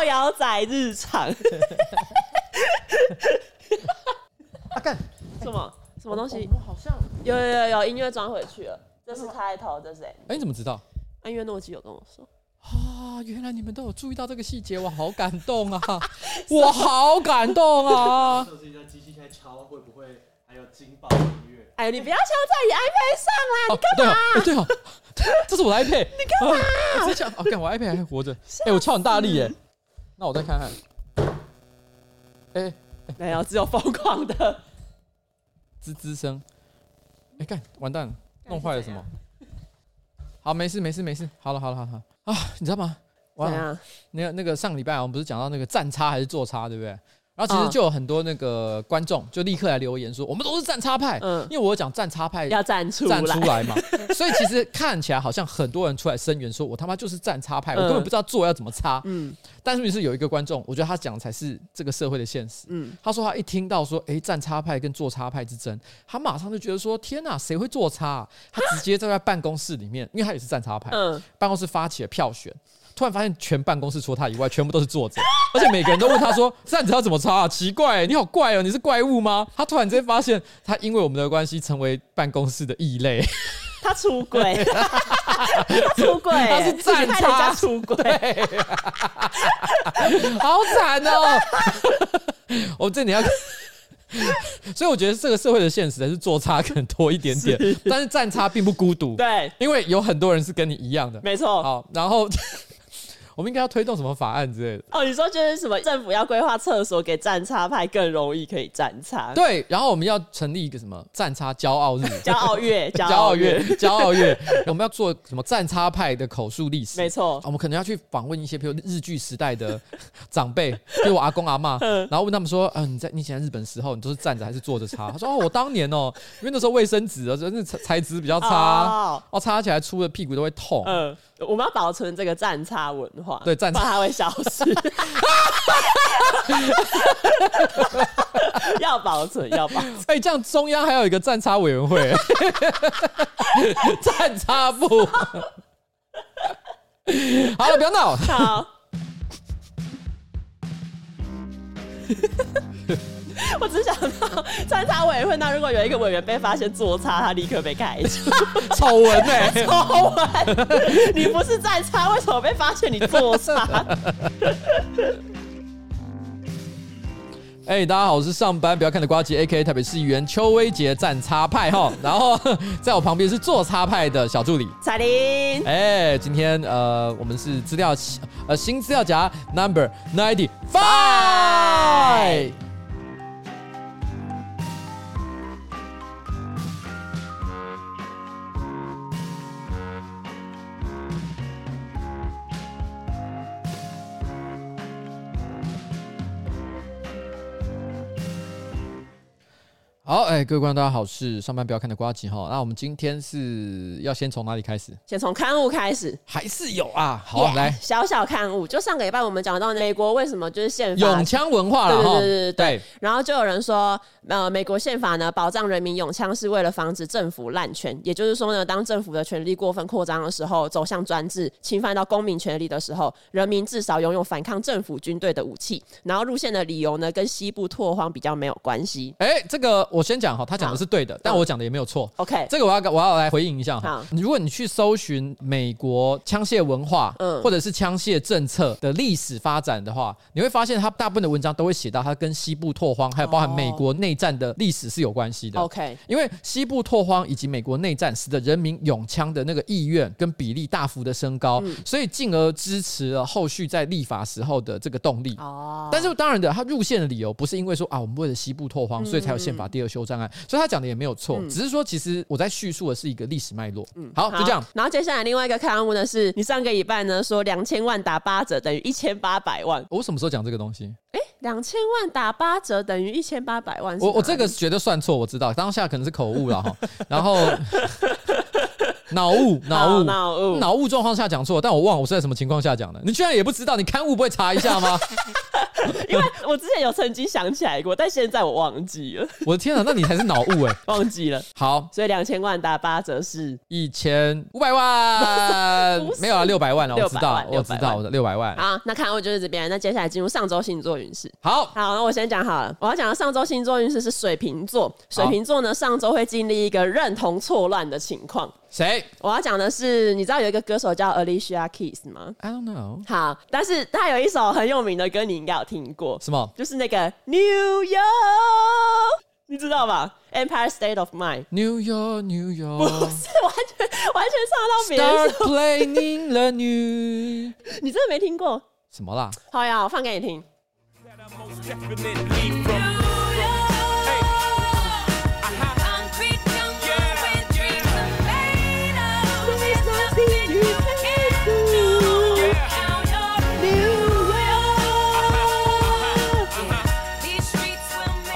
造谣仔日常。啊干什么什么东西？我好像有有有有音乐装回去了，这是开头，这是哎，哎，你怎么知道？因为诺基有跟我说。啊，原来你们都有注意到这个细节，我好感动啊！我好感动啊！测试一下机器在敲会不会还有惊爆音乐？哎，你不要敲在你 iPad 上啦！你干嘛？对啊，这是我的 iPad。你干嘛？我敲，哦，干我 iPad 还活着。哎，我敲很大力耶。那我再看看。哎，没有，只有疯狂的 吱吱声。哎，干，完蛋了，弄坏了什么？好，没事，没事，没事。好了，好了，好了。啊，你知道吗？哇，那个那个上礼拜我们不是讲到那个站差还是坐差，对不对？然后其实就有很多那个观众就立刻来留言说，我们都是站叉派，嗯，因为我讲站叉派要站出站出来嘛，所以其实看起来好像很多人出来声援说，我他妈就是站叉派，我根本不知道做要怎么叉，嗯。但是有一个观众，我觉得他讲的才是这个社会的现实，嗯。他说他一听到说，哎，站叉派跟做叉派之争，他马上就觉得说，天哪，谁会坐叉？他直接在在办公室里面，因为他也是站叉派，嗯，办公室发起了票选。突然发现，全办公室除了他以外，全部都是坐着，而且每个人都问他说：“ 站着要怎么插啊？”奇怪，你好怪哦，你是怪物吗？他突然之间发现，他因为我们的关系成为办公室的异类。他出轨，他出轨，他是站叉出轨，好惨哦！我这里要，所以我觉得这个社会的现实还是坐差可能多一点点，但是站差并不孤独，对，因为有很多人是跟你一样的，没错。好，然后。我们应该要推动什么法案之类的？哦，你说就是什么政府要规划厕所给站叉派更容易可以站叉？对，然后我们要成立一个什么站叉骄傲日、骄傲月、骄傲月、骄傲月。我们要做什么站叉派的口述历史？没错，我们可能要去访问一些，比如日剧时代的长辈，比如我阿公阿妈，然后问他们说：“嗯、呃，你在你以前在日本时候，你都是站着还是坐着擦？”他说：“哦，我当年哦，因为那时候卫生纸啊，真的材质比较差，哦，擦起来出的屁股都会痛。”嗯。我们要保存这个站叉文化，对，站叉它会消失，要保存，要保存。哎、欸，这样中央还有一个站叉委员会，站叉部。好了，不要闹。好。我只想到站叉委员会，那如果有一个委员被发现坐叉，他立刻被开除，丑闻呢，丑闻！你不是站叉，为什么被发现你坐叉？哎，大家好，我是上班不要看的瓜吉，A.K.A. 台北市议员邱威杰站叉派哈，然后在我旁边是做叉派的小助理彩玲。哎，今天呃，我们是资料呃新资料夹 Number Ninety Five。哎，各位观众，大家好，是上班不要看的瓜吉哈。那我们今天是要先从哪里开始？先从刊物开始，还是有啊？好，yeah, 来，小小刊物，就上个礼拜我们讲到美国为什么就是宪法永枪文化了哈。对对对对，对。然后就有人说，呃，美国宪法呢保障人民永枪是为了防止政府滥权，也就是说呢，当政府的权力过分扩张的时候，走向专制，侵犯到公民权利的时候，人民至少拥有反抗政府军队的武器。然后路线的理由呢，跟西部拓荒比较没有关系。哎，这个我先讲哈，他讲的。是对的，但我讲的也没有错。OK，这个我要我要来回应一下哈。如果你去搜寻美国枪械文化，嗯，或者是枪械政策的历史发展的话，你会发现他大部分的文章都会写到它跟西部拓荒，还有包含美国内战的历史是有关系的。OK，因为西部拓荒以及美国内战使得人民拥枪的那个意愿跟比例大幅的升高，所以进而支持了后续在立法时候的这个动力。哦，但是当然的，他入宪的理由不是因为说啊，我们为了西部拓荒，所以才有宪法第二修正案，所以他。讲的也没有错，嗯、只是说其实我在叙述的是一个历史脉络。嗯，好，就这样。然后接下来另外一个刊物呢，是你上个礼拜呢说两千万打八折等于一千八百万。我什么时候讲这个东西？哎，两千万打八折等于一千八百万。我我这个绝对算错，我知道当下可能是口误了 哈。然后 脑雾脑雾脑雾脑雾状况下讲错，但我忘了我是在什么情况下讲的。你居然也不知道？你刊物不会查一下吗？因为我之前有曾经想起来过，但现在我忘记了。我的天啊，那你才是脑雾哎，忘记了。好，所以两千万打八折是一千五百万，没有啊，六百万了，我知道，我知道，我的六百万。好，那看我就是这边，那接下来进入上周星座运势。好，好，那我先讲好了，我要讲的上周星座运势是水瓶座，水瓶座呢上周会经历一个认同错乱的情况。谁？我要讲的是，你知道有一个歌手叫 Alicia Keys 吗？I don't know。好，但是他有一首很有名的歌，你应该有听过。什么？就是那个 New York，你知道吧？Empire State of Mind。New York, New York。不是完全完全唱到别人。Start playing the new。你真的没听过？什么啦？好呀，我放给你听。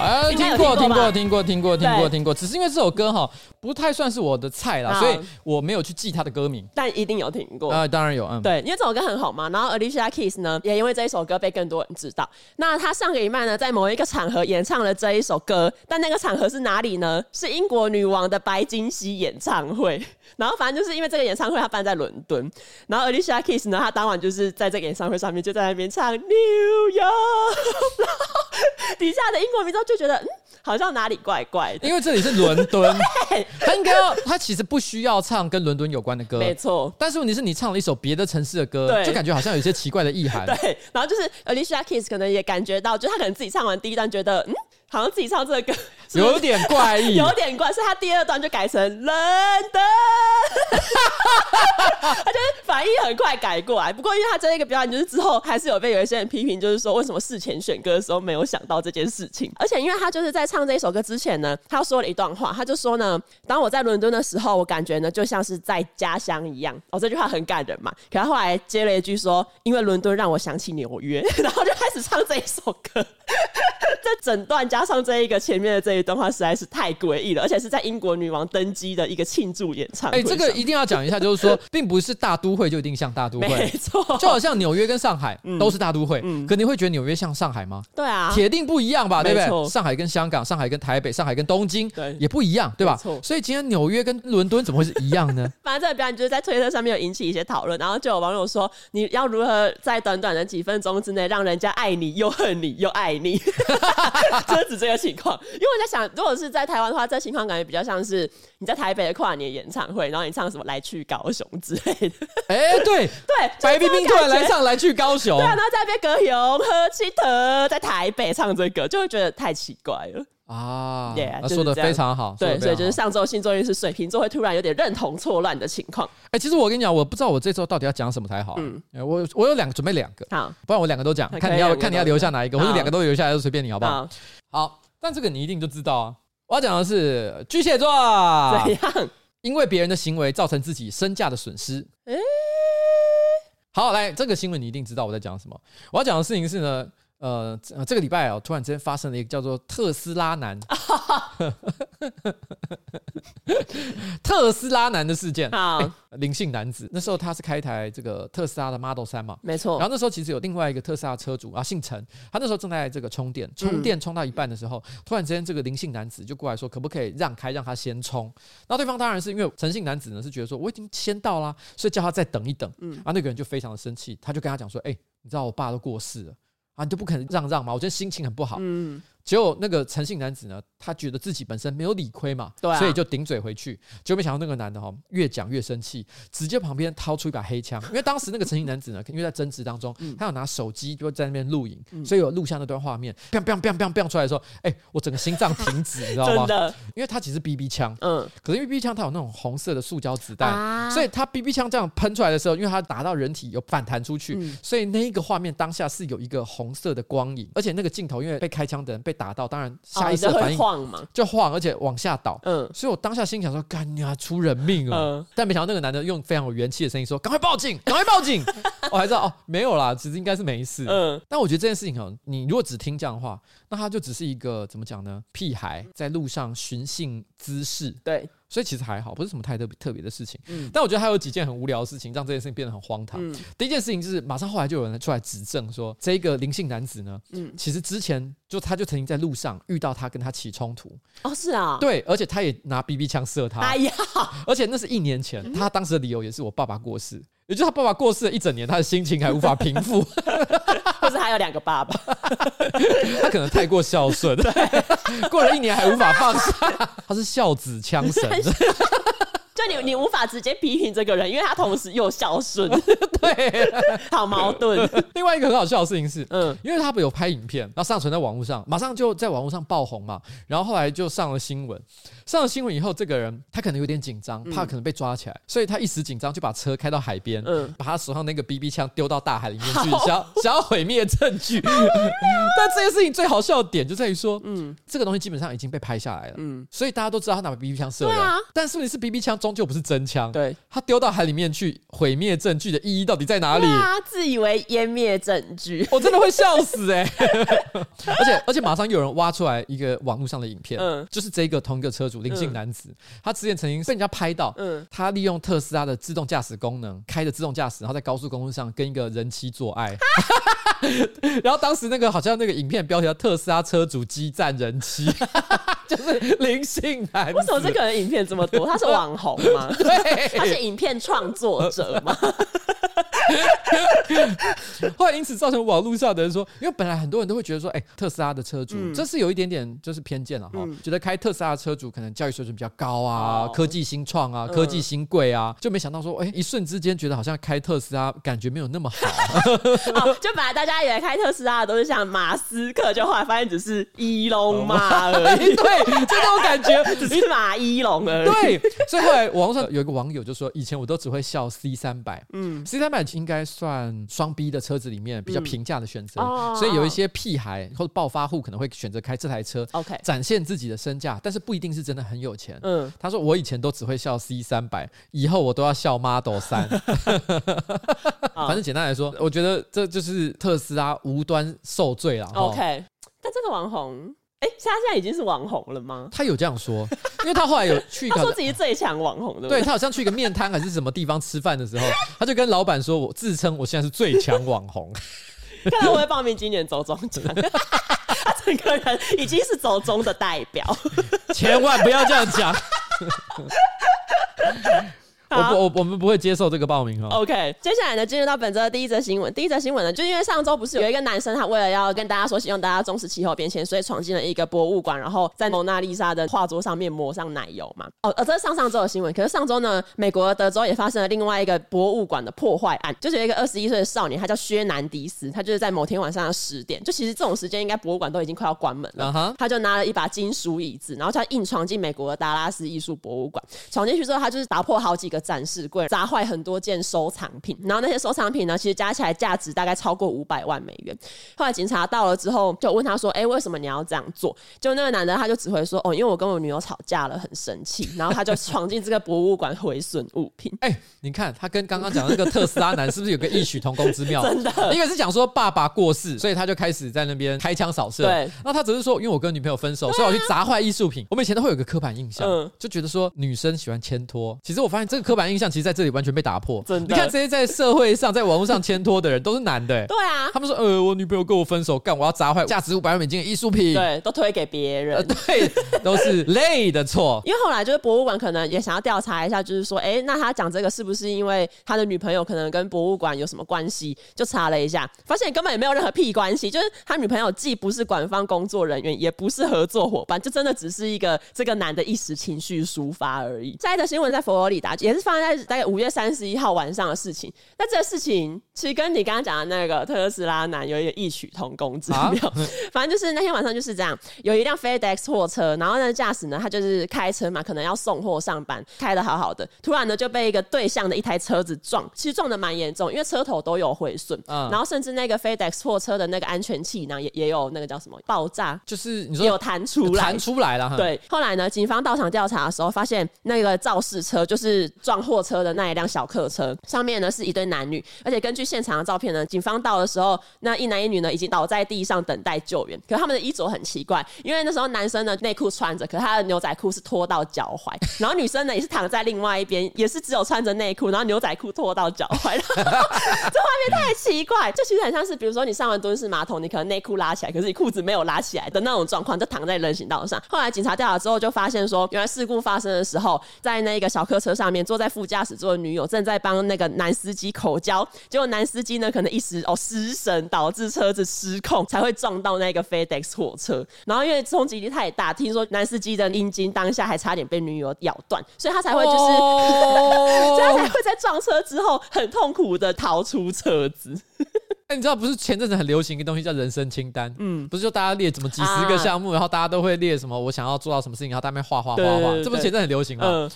Bye. 听过，听过，听过，听过，听过，听过。只是因为这首歌哈，不太算是我的菜啦，所以我没有去记它的歌名。但一定有听过啊，当然有，嗯，对，因为这首歌很好嘛。然后 Alicia Keys 呢，也因为这一首歌被更多人知道。那他上个礼拜呢，在某一个场合演唱了这一首歌，但那个场合是哪里呢？是英国女王的白金禧演唱会。然后反正就是因为这个演唱会，他办在伦敦。然后 Alicia Keys 呢，他当晚就是在这个演唱会上面就在那边唱 New York，然后底下的英国民众就觉得嗯。好像哪里怪怪的，因为这里是伦敦，他应该要，他其实不需要唱跟伦敦有关的歌，没错。但是问题是你唱了一首别的城市的歌，对，就感觉好像有一些奇怪的意涵。对，然后就是 Alicia Keys 可能也感觉到，就他可能自己唱完第一段觉得，嗯。好像自己唱这个歌有点怪异，有点怪，是他第二段就改成伦敦，他就是反应很快改过来。不过因为他这一个表演，就是之后还是有被有一些人批评，就是说为什么事前选歌的时候没有想到这件事情。而且因为他就是在唱这一首歌之前呢，他说了一段话，他就说呢，当我在伦敦的时候，我感觉呢就像是在家乡一样。哦，这句话很感人嘛。可他后来接了一句说，因为伦敦让我想起纽约，然后就开始唱这一首歌。这整段加上这一个前面的这一段话实在是太诡异了，而且是在英国女王登基的一个庆祝演唱会。哎，这个一定要讲一下，就是说，并不是大都会就一定像大都会，没错，就好像纽约跟上海都是大都会，嗯，可你会觉得纽约像上海吗？对啊，铁定不一样吧，对不对？上海跟香港，上海跟台北，上海跟东京，对，也不一样，对吧？所以今天纽约跟伦敦怎么会是一样呢？反正这个表演就是在推特上面有引起一些讨论，然后就有网友说，你要如何在短短的几分钟之内让人家爱你又恨你又爱你？就是指这个情况，因为我在想，如果是在台湾的话，这情况感觉比较像是你在台北的跨年演唱会，然后你唱什么“来去高雄”之类的。哎、欸，对对，白冰冰突然来唱“来去高雄”，对啊，然后在那边歌咏喝起特，在台北唱这个，就会觉得太奇怪了啊。对、说的非常好。对，所以就是上周星座运势水瓶座会突然有点认同错乱的情况。哎、欸，其实我跟你讲，我不知道我这周到底要讲什么才好。嗯，我我有两个准备两个，好，不然我两个都讲，看你要看你要留下哪一个，或者两个都留下来都随便你，好不好？好。好但这个你一定就知道啊！我要讲的是巨蟹座，怎样？因为别人的行为造成自己身价的损失。欸、好，来，这个新闻你一定知道我在讲什么。我要讲的事情是呢。呃，这个礼拜哦，突然之间发生了一个叫做特斯拉男，特斯拉男的事件。好，灵性男子，那时候他是开一台这个特斯拉的 Model 三嘛，没错。然后那时候其实有另外一个特斯拉车主啊，姓陈，他那时候正在这个充电，充电充到一半的时候，嗯、突然之间这个灵性男子就过来说，可不可以让开，让他先充？然后对方当然是因为陈姓男子呢是觉得说我已经先到啦，所以叫他再等一等。嗯，然后那个人就非常的生气，他就跟他讲说，哎、欸，你知道我爸都过世了。啊，你就不肯让让嘛？我觉得心情很不好。结果那个陈姓男子呢，他觉得自己本身没有理亏嘛，对啊，所以就顶嘴回去。结果没想到那个男的哈，越讲越生气，直接旁边掏出一把黑枪。因为当时那个陈姓男子呢，因为在争执当中，他有拿手机就在那边录影，所以有录下那段画面。砰砰砰砰砰出来的时候，哎，我整个心脏停止，你知道吗？因为他其实 BB 枪，嗯，可是因为 BB 枪它有那种红色的塑胶子弹，所以他 BB 枪这样喷出来的时候，因为它打到人体有反弹出去，所以那一个画面当下是有一个红色的光影，而且那个镜头因为被开枪的人被打到，当然。下意识反应晃嘛，就晃，而且往下倒。嗯，所以我当下心想说：“干呀啊，出人命了！”嗯，但没想到那个男的用非常有元气的声音说：“赶快报警，赶快报警！” 我还知道哦，没有啦，其实应该是没事。嗯，但我觉得这件事情哦，你如果只听这样的话，那他就只是一个怎么讲呢？屁孩在路上寻衅滋事。对。所以其实还好，不是什么太特别特别的事情。嗯，但我觉得还有几件很无聊的事情，让这件事情变得很荒唐。嗯，第一件事情就是，马上后来就有人出来指证说，这个林姓男子呢，嗯，其实之前就他就曾经在路上遇到他，跟他起冲突。哦，是啊，对，而且他也拿 BB 枪射他。哎呀，而且那是一年前，他当时的理由也是我爸爸过世。也就是他爸爸过世了一整年，他的心情还无法平复，或是还有两个爸爸，他可能太过孝顺，对，过了一年还无法放下，他是孝子枪神。就你，你无法直接批评这个人，因为他同时又孝顺，对，好矛盾。另外一个很好笑的事情是，嗯，因为他不有拍影片，然后上传在网络上，马上就在网络上爆红嘛，然后后来就上了新闻。上了新闻以后，这个人他可能有点紧张，怕可能被抓起来，所以他一时紧张就把车开到海边，嗯，把他手上那个 BB 枪丢到大海里面去，想要想要毁灭证据。但这件事情最好笑的点就在于说，嗯，这个东西基本上已经被拍下来了，嗯，所以大家都知道他拿把 BB 枪射人，但是不是 BB 枪？终究不是真枪，对，他丢到海里面去毁灭证据的意义到底在哪里？他自以为湮灭证据，我真的会笑死哎、欸！而且而且马上又有人挖出来一个网络上的影片，嗯，就是这个同一个车主林姓男子，嗯、他之前曾经被人家拍到，嗯，他利用特斯拉的自动驾驶功能开着自动驾驶，然后在高速公路上跟一个人妻做爱，然后当时那个好像那个影片标题叫“特斯拉车主激战人妻”。就是林姓男子，为什么这个人影片这么多？他是网红吗？对，他是影片创作者吗？后来因此造成网络上的人说，因为本来很多人都会觉得说，哎，特斯拉的车主，这是有一点点就是偏见了哈，觉得开特斯拉的车主可能教育水准比较高啊，科技新创啊，科技新贵啊，就没想到说，哎，一瞬之间觉得好像开特斯拉感觉没有那么好，就本来大家以为开特斯拉的都是像马斯克，就后来发现只是伊隆马而已。对，就那种感觉，只是马伊龙而已。对，所以后来网上有一个网友就说，以前我都只会笑 C 三百，嗯，C 三百应该算双 B 的车子里面比较平价的选择，嗯、所以有一些屁孩或者暴发户可能会选择开这台车，OK，展现自己的身价，但是不一定是真的很有钱。嗯，他说我以前都只会笑 C 三百，以后我都要笑 Model 三。反正简单来说，我觉得这就是特斯拉无端受罪了。OK，但这个网红。哎，他现在已经是网红了吗？他有这样说，因为他后来有去他说自己最强网红的，对，他好像去一个面摊还是什么地方吃饭的时候，他就跟老板说：“我自称我现在是最强网红。”看来我会报名今年走中奖，他整个人已经是走中的代表，千万不要这样讲。我不，我我们不会接受这个报名哦。OK，接下来呢，进入到本周的第一则新闻。第一则新闻呢，就因为上周不是有一个男生，他为了要跟大家说，希望大家重视气候变迁，所以闯进了一个博物馆，然后在蒙娜丽莎的画作上面抹上奶油嘛。哦，呃，这是上上周的新闻。可是上周呢，美国德州也发生了另外一个博物馆的破坏案，就是有一个二十一岁的少年，他叫薛南迪斯，他就是在某天晚上的十点，就其实这种时间应该博物馆都已经快要关门了。Uh huh. 他就拿了一把金属椅子，然后他硬闯进美国的达拉斯艺术博物馆。闯进去之后，他就是打破好几个展示柜，砸坏很多件收藏品，然后那些收藏品呢，其实加起来价值大概超过五百万美元。后来警察到了之后，就问他说：“哎、欸，为什么你要这样做？”就那个男的，他就只会说：“哦，因为我跟我女友吵架了，很生气。”然后他就闯进这个博物馆毁损物品。哎、欸，你看他跟刚刚讲的那个特斯拉男是不是有个异曲同工之妙？真的，一个是讲说爸爸过世，所以他就开始在那边开枪扫射。对，那他只是说，因为我跟女朋友分手，所以我去砸坏艺术品。我们以前都会有个刻板印象，嗯、就觉得说女生喜欢牵拖。其实我发现这个刻板印象，其实在这里完全被打。破，真的。你看这些在社会上、在网络上牵拖的人都是男的，对啊。他们说，呃，我女朋友跟我分手，干，我要砸坏价值五百万美金的艺术品，对，都推给别人，呃，对，都是累的错。因为后来就是博物馆可能也想要调查一下，就是说，哎，那他讲这个是不是因为他的女朋友可能跟博物馆有什么关系？就查了一下，发现根本也没有任何屁关系，就是他女朋友既不是馆方工作人员，也不是合作伙伴，就真的只是一个这个男的一时情绪抒发而已。下一则新闻在佛罗里达，也是发生在大概五月三十一号晚上的事情，那这个事情其实跟你刚刚讲的那个特斯拉男有一点异曲同工之妙。啊、反正就是那天晚上就是这样，有一辆 FedEx 货车，然后呢驾驶呢他就是开车嘛，可能要送货上班，开的好好的，突然呢就被一个对向的一台车子撞，其实撞的蛮严重，因为车头都有毁损，嗯、然后甚至那个 FedEx 货车的那个安全气囊也也有那个叫什么爆炸，就是你说有弹出来，弹出来了。对，后来呢警方到场调查的时候，发现那个肇事车就是撞货车的那一辆小客车，上面呢是一对男女，而且根据现场的照片呢，警方到的时候，那一男一女呢已经倒在地上等待救援。可他们的衣着很奇怪，因为那时候男生呢内裤穿着，可他的牛仔裤是脱到脚踝，然后女生呢也是躺在另外一边，也是只有穿着内裤，然后牛仔裤脱到脚踝。这画面太奇怪，这其实很像是比如说你上完蹲式马桶，你可能内裤拉起来，可是你裤子没有拉起来的那种状况，就躺在人行道上。后来警察调查之后就发现说，原来事故发生的时候，在那个小客车上面坐在副驾驶座的女友正在帮那个男司机口交，结果男司机呢可能一时哦失神，导致车子失控，才会撞到那个 FedEx 火车。然后因为冲击力太大，听说男司机的阴茎当下还差点被女友咬断，所以他才会就是，所以他才会在撞车之后很痛苦的逃出车子。哎，你知道不是前阵子很流行一个东西叫人生清单？嗯，不是就大家列怎么几十个项目，啊、然后大家都会列什么我想要做到什么事情，然后大家画画画画，这不是前阵很流行吗？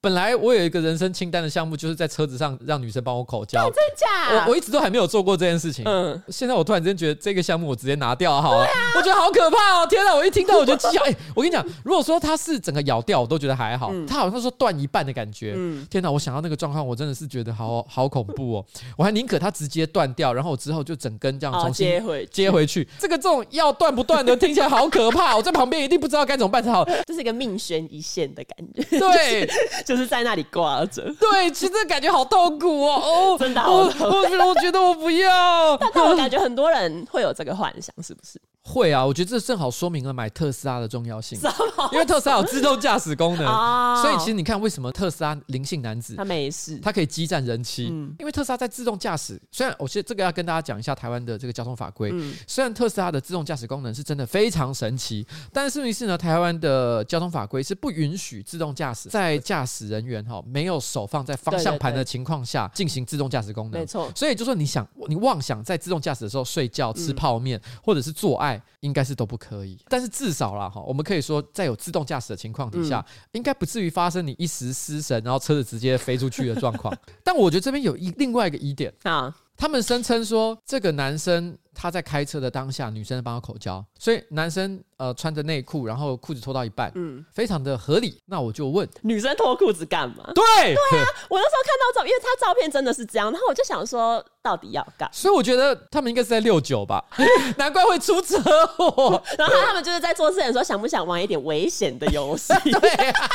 嗯本来我有一个人生清单的项目，就是在车子上让女生帮我口交。真假？我我一直都还没有做过这件事情。嗯，现在我突然之间觉得这个项目我直接拿掉好了。对啊。我觉得好可怕哦！天哪，我一听到我就气。哎，我跟你讲，如果说它是整个咬掉，我都觉得还好。它好像说断一半的感觉。嗯。天哪，我想到那个状况，我真的是觉得好好恐怖哦。我还宁可它直接断掉，然后我之后就整根这样重新接回接回去。这个这种要断不断的，听起来好可怕。我在旁边一定不知道该怎么办才好。这是一个命悬一线的感觉。对，就是在那里挂着。对，其实感觉好痛苦哦，哦，真的，我我觉得我觉得我不要，但但我感觉很多人会有这个幻想，是不是？会啊，我觉得这正好说明了买特斯拉的重要性，因为特斯拉有自动驾驶功能，所以其实你看为什么特斯拉灵性男子他没事，他可以激战人妻，因为特斯拉在自动驾驶，虽然我现在这个要跟大家讲一下台湾的这个交通法规，虽然特斯拉的自动驾驶功能是真的非常神奇，但是问题是呢，台湾的交通法规是不允许自动驾驶在驾驶人员哈没有手放在方向盘的情况下进行自动驾驶功能，没错，所以就说你想你妄想在自动驾驶的时候睡觉、吃泡面或者是做爱。应该是都不可以，但是至少啦哈，我们可以说，在有自动驾驶的情况底下，嗯、应该不至于发生你一时失神，然后车子直接飞出去的状况。但我觉得这边有一另外一个疑点。啊，他们声称说这个男生。他在开车的当下，女生帮他口交，所以男生呃穿着内裤，然后裤子脱到一半，嗯，非常的合理。那我就问，女生脱裤子干嘛？对对啊，我那时候看到照，因为他照片真的是这样，然后我就想说，到底要干？所以我觉得他们应该是在六九吧，难怪会出车祸。然后他们就是在做事的时候，想不想玩一点危险的游戏？对啊，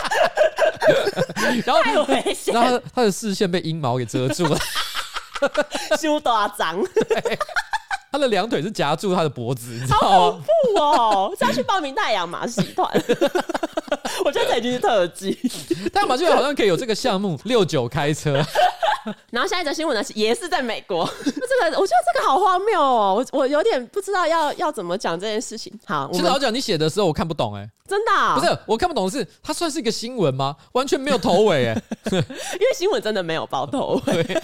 然后太危险，然后他的视线被阴毛给遮住了，羞大脏。他的两腿是夹住他的脖子，你知道吗？好恐怖哦！是要去报名太阳马戏团？我觉得这已经是特技。太阳马戏团好像可以有这个项目，六九开车。然后下一则新闻呢，也是在美国。这个我觉得这个好荒谬哦，我我有点不知道要要怎么讲这件事情。好，其实老蒋你写的时候我看不懂哎、欸，真的、哦、不是我看不懂的是它算是一个新闻吗？完全没有头尾哎、欸，因为新闻真的没有报头尾。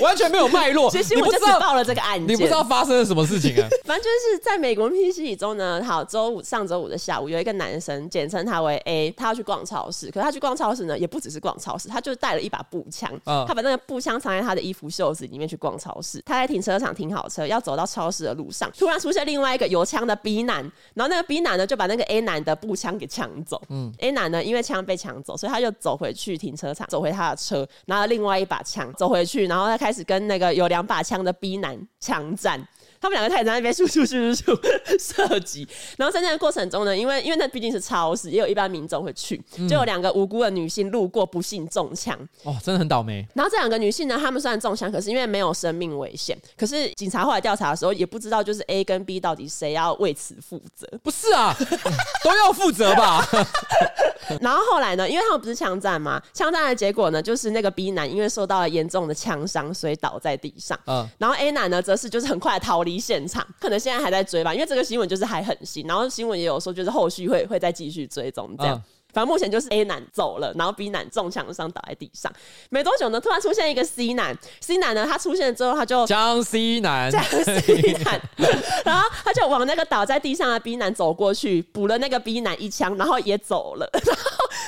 完全没有脉络，其实新闻就只报了这个案件，你不知道发生了什么事情啊？反正就是在美国密西西比州呢。好，周五上周五的下午，有一个男生，简称他为 A，他要去逛超市。可是他去逛超市呢，也不只是逛超市，他就带了一把步枪。嗯、他把那个步枪藏在他的衣服袖子里面去逛超市。他在停车场停好车，要走到超市的路上，突然出现另外一个有枪的 B 男，然后那个 B 男呢就把那个 A 男的步枪给抢走。嗯，A 男呢因为枪被抢走，所以他就走回去停车场，走回他的车，拿了另外一把枪走回去，然后他开始跟那个。有两把枪的 B 男枪战，他们两个太在那边咻咻咻咻射击，然后在那个过程中呢，因为因为那毕竟是超市，也有一般民众会去，就有两个无辜的女性路过，不幸中枪。哦，真的很倒霉。然后这两个女性呢，她们虽然中枪，可是因为没有生命危险，可是警察后来调查的时候，也不知道就是 A 跟 B 到底谁要为此负责。不是啊，都要负责吧。然后后来呢？因为他们不是枪战嘛？枪战的结果呢，就是那个 B 男因为受到了严重的枪伤，所以倒在地上。嗯，然后 A 男呢，则是就是很快逃离现场，可能现在还在追吧。因为这个新闻就是还很新，然后新闻也有说，就是后续会会再继续追踪这样。嗯反正目前就是 A 男走了，然后 B 男中枪伤倒在地上。没多久呢，突然出现一个 C 男。C 男呢，他出现之后，他就江 C 男，江 C 男，然后他就往那个倒在地上的 B 男走过去，补了那个 B 男一枪，然后也走了。然后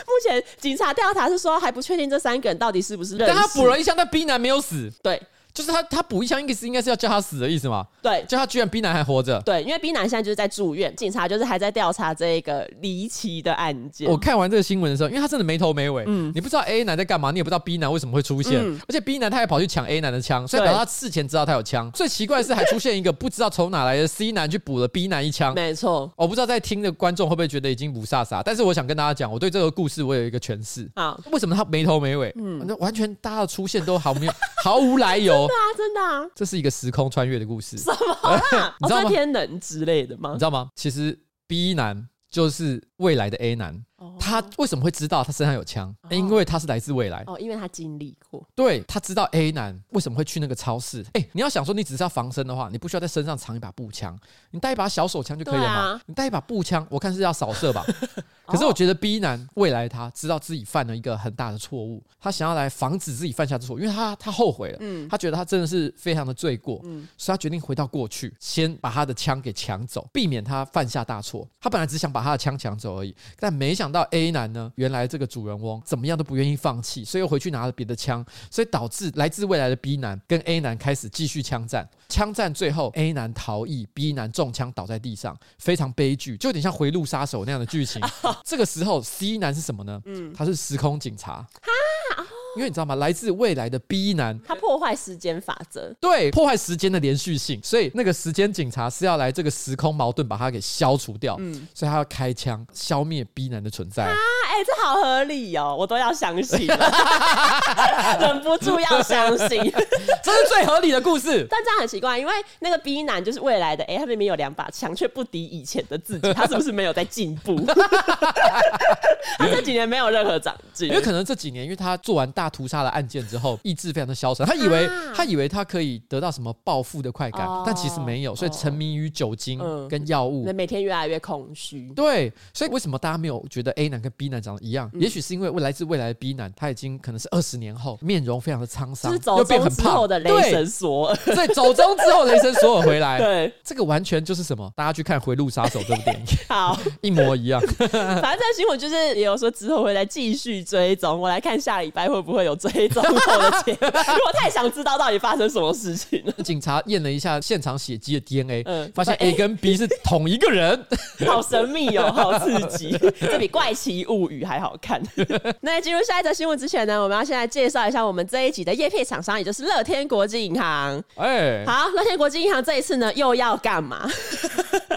目前警察调查是说还不确定这三个人到底是不是认识。但他补了一枪，但 B 男没有死。对。就是他他补一枪，应该是应该是要叫他死的意思嘛？对，叫他居然 B 男还活着。对，因为 B 男现在就是在住院，警察就是还在调查这个离奇的案件。我看完这个新闻的时候，因为他真的没头没尾，嗯，你不知道 A 男在干嘛，你也不知道 B 男为什么会出现，嗯、而且 B 男他还跑去抢 A 男的枪，所以表示他事前知道他有枪。最奇怪的是还出现一个不知道从哪来的 C 男去补了 B 男一枪。没错，我不知道在听的观众会不会觉得已经雾煞煞，但是我想跟大家讲，我对这个故事我有一个诠释。啊，为什么他没头没尾？嗯，那完全大家的出现都毫没有毫无来由。对啊，真的啊，这是一个时空穿越的故事。什么啊？你知道吗？天能之类的吗？你知道吗？其实 B 男就是未来的 A 男。他为什么会知道他身上有枪？哦、因为他是来自未来。哦，因为他经历过。对，他知道 A 男为什么会去那个超市。哎，你要想说你只是要防身的话，你不需要在身上藏一把步枪，你带一把小手枪就可以了嘛。啊、你带一把步枪，我看是要扫射吧。可是我觉得 B 男未来他知道自己犯了一个很大的错误，他想要来防止自己犯下的错误，因为他他后悔了，嗯，他觉得他真的是非常的罪过，嗯，所以他决定回到过去，先把他的枪给抢走，避免他犯下大错。他本来只想把他的枪抢走而已，但没想到 A 男呢，原来这个主人翁怎么样都不愿意放弃，所以又回去拿了别的枪，所以导致来自未来的 B 男跟 A 男开始继续枪战。枪战最后 A 男逃逸，B 男中枪倒在地上，非常悲剧，就有点像回路杀手那样的剧情。这个时候 C 男是什么呢？嗯，他是时空警察。因为你知道吗？来自未来的 B 男，他破坏时间法则，对，破坏时间的连续性，所以那个时间警察是要来这个时空矛盾把它给消除掉，嗯，所以他要开枪消灭 B 男的存在啊！哎、欸，这好合理哦，我都要相信，忍不住要相信，这是最合理的故事。但这样很奇怪，因为那个 B 男就是未来的，哎、欸，他明明有两把枪，却不敌以前的自己，他是不是没有在进步？他这几年没有任何长进，因为可能这几年，因为他做完大。大屠杀的案件之后，意志非常的消沉。他以为他以为他可以得到什么报复的快感，但其实没有，所以沉迷于酒精跟药物，那每天越来越空虚。对，所以为什么大家没有觉得 A 男跟 B 男长得一样？也许是因为未来自未来的 B 男，他已经可能是二十年后，面容非常的沧桑，又变很胖的雷神索尔。对，走中之后雷神索尔回来。对，这个完全就是什么？大家去看《回路杀手》这部电影，好，一模一样。反正这个新闻就是也有说之后会来继续追踪，我来看下礼拜会不会。会有追踪我的钱，我太想知道到底发生什么事情了。警察验了一下现场血迹的 DNA，嗯，发现 A 跟 B 是同一个人，好神秘哦，好刺激，这比《怪奇物语》还好看。那在进入下一则新闻之前呢，我们要先来介绍一下我们这一集的叶片厂商，也就是乐天国际银行。哎，好，乐天国际银行这一次呢又要干嘛？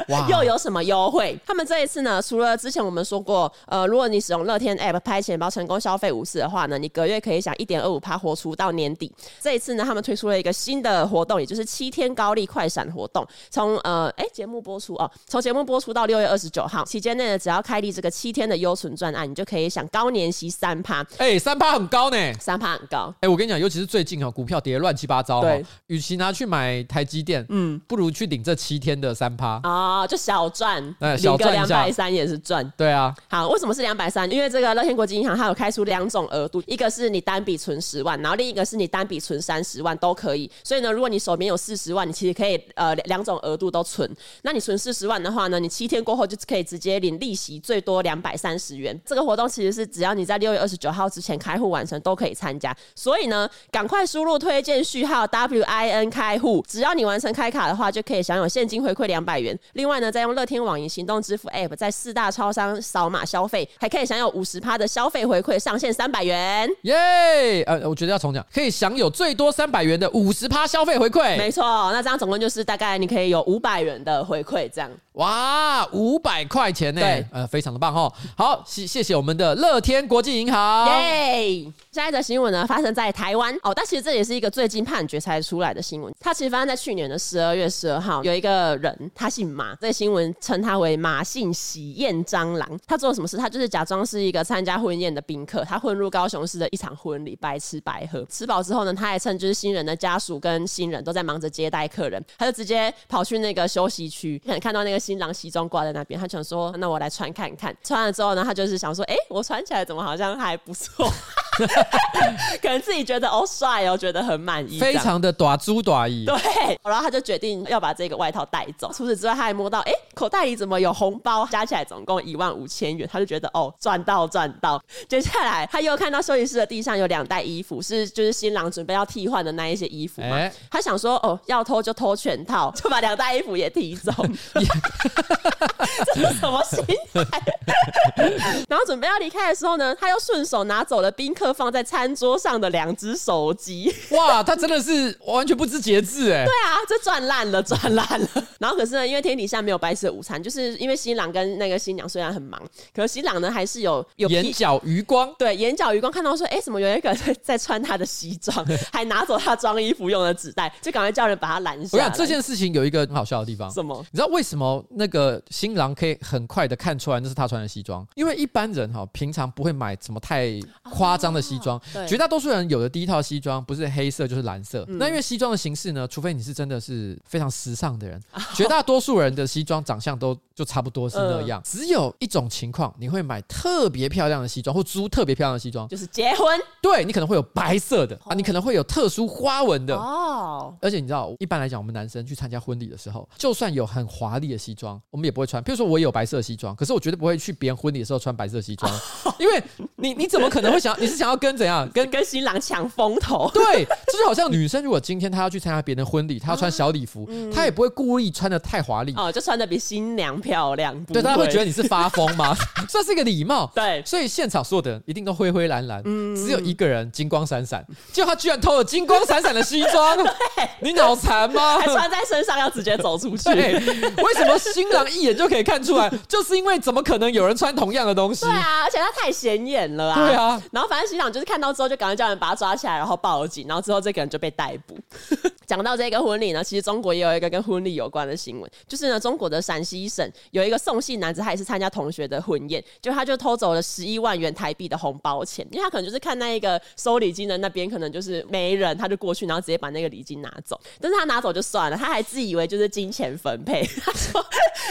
哇，又有什么优惠？他们这一次呢，除了之前我们说过，呃，如果你使用乐天 App 拍钱包成功消费五次的话呢，你隔月可以享一点二五趴活出到年底。这一次呢，他们推出了一个新的活动，也就是七天高利快闪活动。从呃，哎，节目播出哦，从节目播出到六月二十九号期间内呢，只要开立这个七天的优存专案，你就可以享高年息三趴。哎，三趴很高呢，三趴很高。哎，我跟你讲，尤其是最近哦，股票跌乱七八糟，对，与其拿去买台积电，嗯，不如去领这七天的三趴啊，就小赚，欸、小赚两百三也是赚。对啊，好，为什么是两百三？因为这个乐天国际银行它有开出两种额度，一个是你单笔。存十万，然后另一个是你单笔存三十万都可以。所以呢，如果你手边有四十万，你其实可以呃两种额度都存。那你存四十万的话呢，你七天过后就可以直接领利息，最多两百三十元。这个活动其实是只要你在六月二十九号之前开户完成都可以参加。所以呢，赶快输入推荐序号 WIN 开户，只要你完成开卡的话，就可以享有现金回馈两百元。另外呢，再用乐天网银行动支付 App 在四大超商扫码消费，还可以享有五十趴的消费回馈，上限三百元。呃，我觉得要重讲，可以享有最多三百元的五十趴消费回馈。没错，那这样总共就是大概你可以有五百元的回馈，这样。哇，五百块钱呢？对，呃，非常的棒哦。好，谢谢谢我们的乐天国际银行。耶！下一则新闻呢，发生在台湾哦，但其实这也是一个最近判决才出来的新闻。它其实发生在去年的十二月十二号，有一个人他姓马，这个新闻称他为马姓喜宴蟑螂。他做了什么事？他就是假装是一个参加婚宴的宾客，他混入高雄市的一场婚礼，白吃白喝。吃饱之后呢，他还趁就是新人的家属跟新人都在忙着接待客人，他就直接跑去那个休息区，看到那个。新郎西装挂在那边，他想说：“那我来穿看看。”穿了之后呢，他就是想说：“哎、欸，我穿起来怎么好像还不错？”可能自己觉得哦帅哦，觉得很满意，非常的短租短衣。对，然后他就决定要把这个外套带走。除此之外，他还摸到哎，口袋里怎么有红包？加起来总共一万五千元，他就觉得哦赚到赚到。接下来他又看到休息室的地上有两袋衣服，是就是新郎准备要替换的那一些衣服嘛。欸、他想说哦要偷就偷全套，就把两袋衣服也提走。这是什么心态？然后准备要离开的时候呢，他又顺手拿走了宾客放在餐桌上的两只手机。哇，他真的是完全不知节制哎！对啊，这赚烂了，赚烂了。然后可是呢，因为天底下没有白吃的午餐，就是因为新郎跟那个新娘虽然很忙，可是新郎呢还是有有眼角余光。对，眼角余光看到说，哎，怎么有一个在在穿他的西装，还拿走他装衣服用的纸袋，就赶快叫人把他拦下。我想这件事情有一个很好笑的地方，什么？你知道为什么那个新郎可以很快的看出来那是他穿的西装？因为一般人哈平常不会买什么太夸张的西装，哦、绝大多数人有的第一套西装不是黑色就是蓝色。嗯、那因为西装的形式呢，除非你是真的是非常时尚的人，哦、绝大多数人的西装长相都就差不多是那样。嗯、只有一种情况，你会买特别漂亮的西装，或租特别漂亮的西装，就是结婚。对，你可能会有白色的、哦、啊，你可能会有特殊花纹的哦。而且你知道，一般来讲，我们男生去参加婚礼的时候，就算有很华丽的西装，我们也不会穿。譬如说，我也有白色西装，可是我绝对不会去别人婚礼的时候穿白色西装，哦、因为你你怎么可能会想？你是想要跟怎样？跟跟新郎抢风头？对，就是好像女生如果今天她要去参加别人的婚礼，她要穿小礼服，嗯、她也不会故意穿的太华丽哦，就穿的比新娘漂亮。对，大家会觉得你是发疯吗？算是一个礼貌。对，所以现场所有的人一定都灰灰蓝蓝，嗯、只有一个人金光闪闪，结果他居然偷了金光闪闪的西装。对你脑残吗？还穿在身上要直接走出去？为什么新郎一眼就可以看出来？就是因为怎么可能有人穿同样的东西？对啊，而且他太显眼了啊！对啊，然后反正新郎就是看到之后就赶快叫人把他抓起来，然后报警，然后之后这个人就被逮捕。讲到这个婚礼呢，其实中国也有一个跟婚礼有关的新闻，就是呢，中国的陕西省有一个送信男子，他也是参加同学的婚宴，就他就偷走了十一万元台币的红包钱，因为他可能就是看那一个收礼金的那边可能就是没人，他就过去，然后直接把那个礼金拿走。但是他拿走就算了，他还自以为就是金钱分配，他说，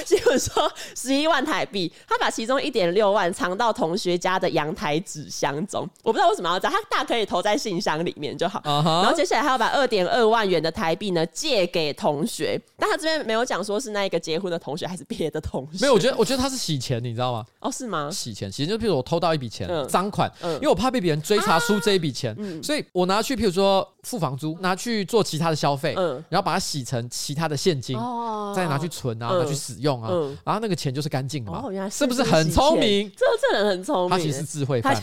结果说十一万台币，他把其中一点六万藏到同学家的阳台纸箱中，我不知道为什么要这样，他大可以投在信箱里面就好。Uh huh. 然后接下来他要把二点二万元的台币呢借给同学，但他这边没有讲说是那一个结婚的同学还是别的同事。没有，我觉得我觉得他是洗钱，你知道吗？哦，是吗？洗钱，洗钱就譬如我偷到一笔钱，赃、嗯、款，嗯、因为我怕被别人追查出这一笔钱，所以我拿去譬如说付房租，拿去做其他的消费，嗯、然后把它洗成其他的现金，哦、再拿去存啊，嗯、拿去使用啊，嗯、然后那个钱就是干净的嘛，哦、是，是，是不是很聪明？这这人很聪明，他其实是智慧犯。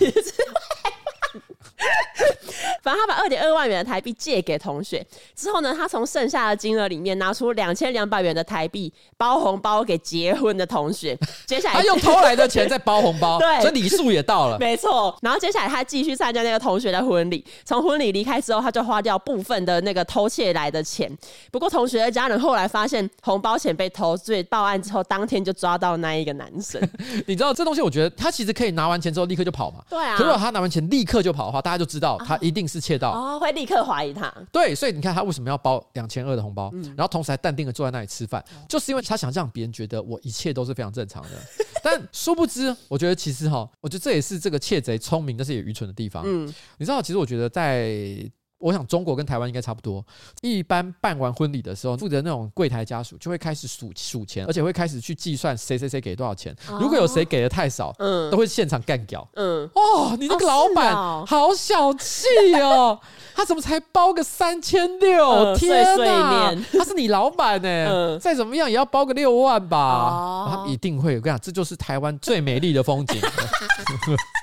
反正他把二点二万元的台币借给同学之后呢，他从剩下的金额里面拿出两千两百元的台币包红包给结婚的同学。接下来他用偷来的钱在包红包，对，所以礼数也到了，没错。然后接下来他继续参加那个同学的婚礼，从婚礼离开之后，他就花掉部分的那个偷窃来的钱。不过同学的家人后来发现红包钱被偷，所以报案之后当天就抓到那一个男生。你知道这东西，我觉得他其实可以拿完钱之后立刻就跑嘛。对啊。可如果他拿完钱立刻就跑的话，大家就知道他一定是窃盗哦，会立刻怀疑他。对，所以你看他为什么要包两千二的红包，嗯、然后同时还淡定的坐在那里吃饭，嗯、就是因为他想让别人觉得我一切都是非常正常的。但殊不知，我觉得其实哈，我觉得这也是这个窃贼聪明但是也愚蠢的地方。嗯，你知道，其实我觉得在。我想中国跟台湾应该差不多。一般办完婚礼的时候，负责那种柜台家属就会开始数数钱，而且会开始去计算谁谁谁给多少钱。如果有谁给的太少，嗯，都会现场干掉。嗯，哦，你那个老板好小气哦，他怎么才包个三千六？天哪，他是你老板呢，再怎么样也要包个六万吧？他们一定会。我跟你讲，这就是台湾最美丽的风景。